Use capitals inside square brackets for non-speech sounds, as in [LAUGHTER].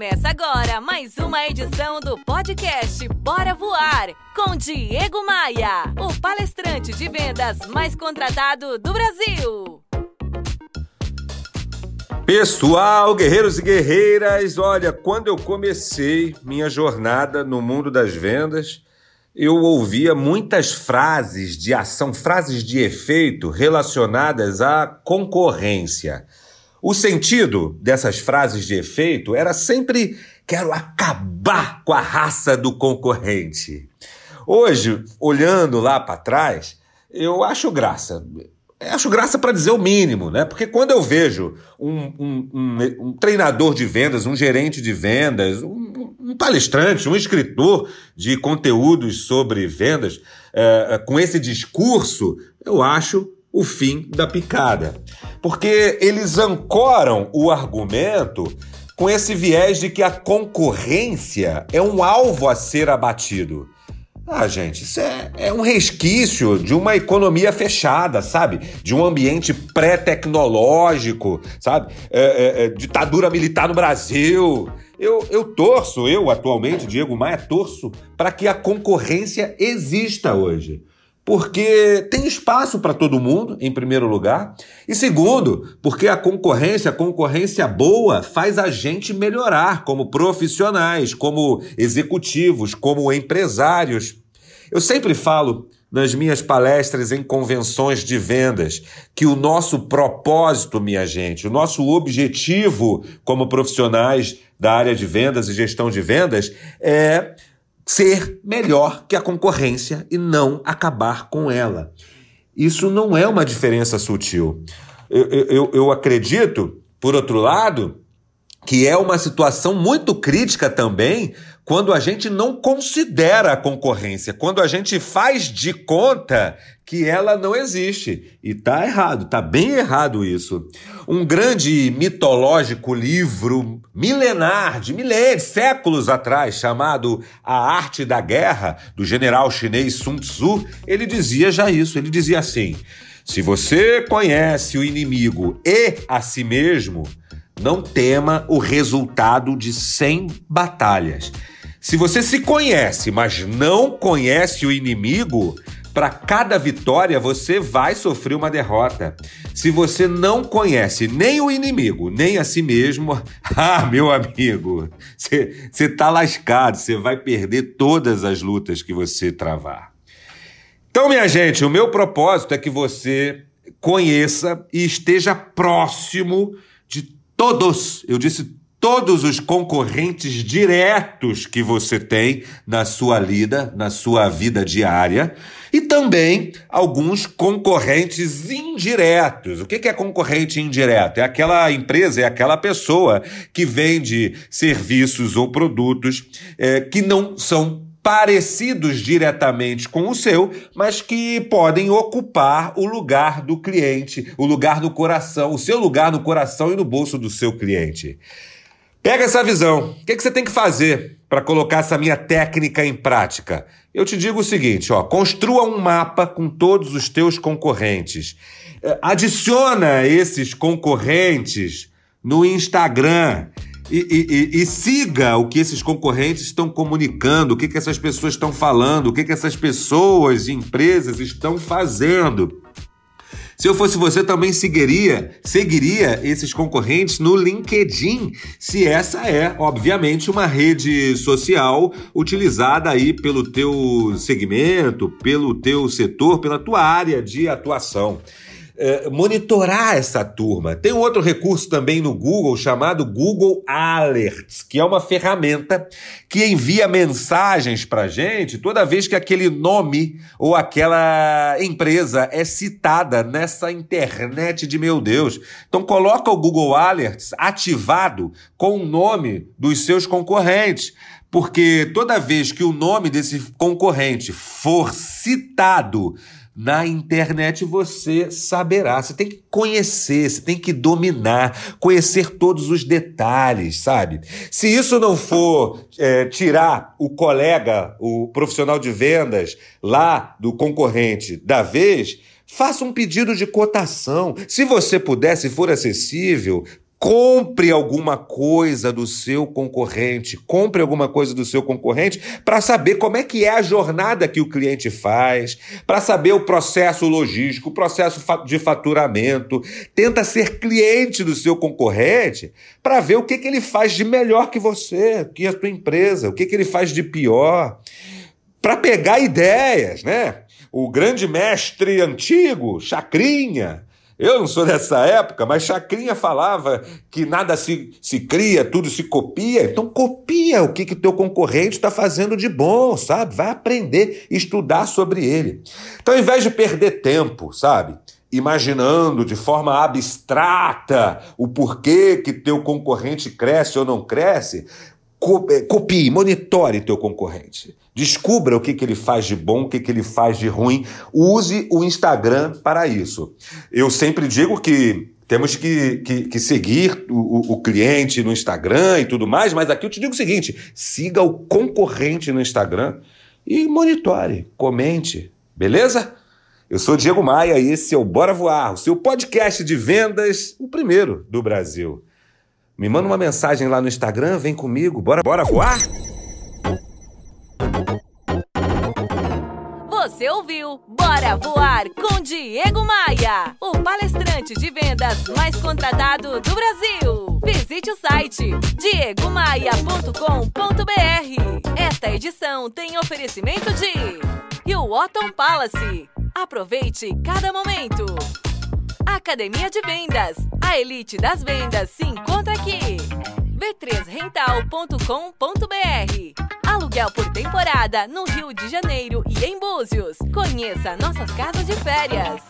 Começa agora mais uma edição do podcast Bora Voar com Diego Maia, o palestrante de vendas mais contratado do Brasil. Pessoal, guerreiros e guerreiras, olha, quando eu comecei minha jornada no mundo das vendas, eu ouvia muitas frases de ação, frases de efeito relacionadas à concorrência. O sentido dessas frases de efeito era sempre quero acabar com a raça do concorrente. Hoje, olhando lá para trás, eu acho graça. Eu acho graça para dizer o mínimo, né? Porque quando eu vejo um, um, um, um treinador de vendas, um gerente de vendas, um, palestrante, um escritor de conteúdos sobre vendas, é, com esse discurso, eu acho o fim da picada. Porque eles ancoram o argumento com esse viés de que a concorrência é um alvo a ser abatido. Ah, gente, isso é, é um resquício de uma economia fechada, sabe? De um ambiente pré-tecnológico, sabe? É, é, é, ditadura militar no Brasil. Eu, eu torço, eu atualmente, Diego Maia, torço para que a concorrência exista hoje porque tem espaço para todo mundo, em primeiro lugar, e segundo, porque a concorrência, a concorrência boa, faz a gente melhorar como profissionais, como executivos, como empresários. Eu sempre falo nas minhas palestras em convenções de vendas que o nosso propósito, minha gente, o nosso objetivo como profissionais da área de vendas e gestão de vendas é ser melhor que a concorrência e não acabar com ela. Isso não é uma diferença sutil. Eu, eu, eu acredito, por outro lado, que é uma situação muito crítica também quando a gente não considera a concorrência, quando a gente faz de conta que ela não existe. E tá errado, tá bem errado isso. Um grande mitológico livro milenar, de milênios, séculos atrás, chamado A Arte da Guerra, do general chinês Sun Tzu, ele dizia já isso, ele dizia assim: se você conhece o inimigo e a si mesmo, não tema o resultado de 100 batalhas. Se você se conhece, mas não conhece o inimigo, para cada vitória você vai sofrer uma derrota. Se você não conhece nem o inimigo, nem a si mesmo, [LAUGHS] ah, meu amigo, você tá lascado, você vai perder todas as lutas que você travar. Então, minha gente, o meu propósito é que você conheça e esteja próximo de todos, eu disse todos os concorrentes diretos que você tem na sua lida, na sua vida diária, e também alguns concorrentes indiretos. O que é concorrente indireto? É aquela empresa, é aquela pessoa que vende serviços ou produtos é, que não são parecidos diretamente com o seu, mas que podem ocupar o lugar do cliente, o lugar no coração, o seu lugar no coração e no bolso do seu cliente. Pega essa visão. O que, que você tem que fazer para colocar essa minha técnica em prática? Eu te digo o seguinte, ó, construa um mapa com todos os teus concorrentes. É, adiciona esses concorrentes no Instagram e, e, e, siga o que esses concorrentes estão comunicando, o que, que essas pessoas estão falando, o que, que essas pessoas e empresas estão fazendo. Se eu fosse você, também seguiria, seguiria esses concorrentes no LinkedIn, se essa é, obviamente, uma rede social utilizada aí pelo teu segmento, pelo teu setor, pela tua área de atuação. Eh, monitorar essa turma. Tem um outro recurso também no Google chamado Google Alerts, que é uma ferramenta que envia mensagens para gente toda vez que aquele nome ou aquela empresa é citada nessa internet de meu Deus. Então coloca o Google Alerts ativado com o nome dos seus concorrentes. Porque toda vez que o nome desse concorrente for citado na internet você saberá. Você tem que conhecer, você tem que dominar, conhecer todos os detalhes, sabe? Se isso não for é, tirar o colega, o profissional de vendas lá do concorrente da vez, faça um pedido de cotação. Se você puder, se for acessível, Compre alguma coisa do seu concorrente, compre alguma coisa do seu concorrente para saber como é que é a jornada que o cliente faz, para saber o processo logístico, o processo de faturamento. Tenta ser cliente do seu concorrente para ver o que, que ele faz de melhor que você, que a sua empresa, o que, que ele faz de pior, para pegar ideias, né? O grande mestre antigo, Chacrinha, eu não sou dessa época, mas Chacrinha falava que nada se, se cria, tudo se copia. Então copia o que que teu concorrente está fazendo de bom, sabe? Vai aprender, estudar sobre ele. Então, ao invés de perder tempo, sabe? Imaginando de forma abstrata o porquê que teu concorrente cresce ou não cresce, copie, monitore teu concorrente. Descubra o que, que ele faz de bom, o que, que ele faz de ruim. Use o Instagram para isso. Eu sempre digo que temos que, que, que seguir o, o, cliente no Instagram e tudo mais, mas aqui eu te digo o seguinte: siga o concorrente no Instagram e monitore, comente, beleza? Eu sou Diego Maia e esse é o Bora Voar, o seu podcast de vendas, o primeiro do Brasil. Me manda uma mensagem lá no Instagram, vem comigo, bora, bora voar? Você ouviu Bora Voar com Diego Maia, o palestrante de vendas mais contratado do Brasil. Visite o site diegomaia.com.br. Esta edição tem oferecimento de Hilton Palace. Aproveite cada momento. Academia de Vendas. A elite das vendas se encontra aqui. b3rental.com.br Aluguel por temporada no Rio de Janeiro e em Búzios. Conheça nossas casas de férias.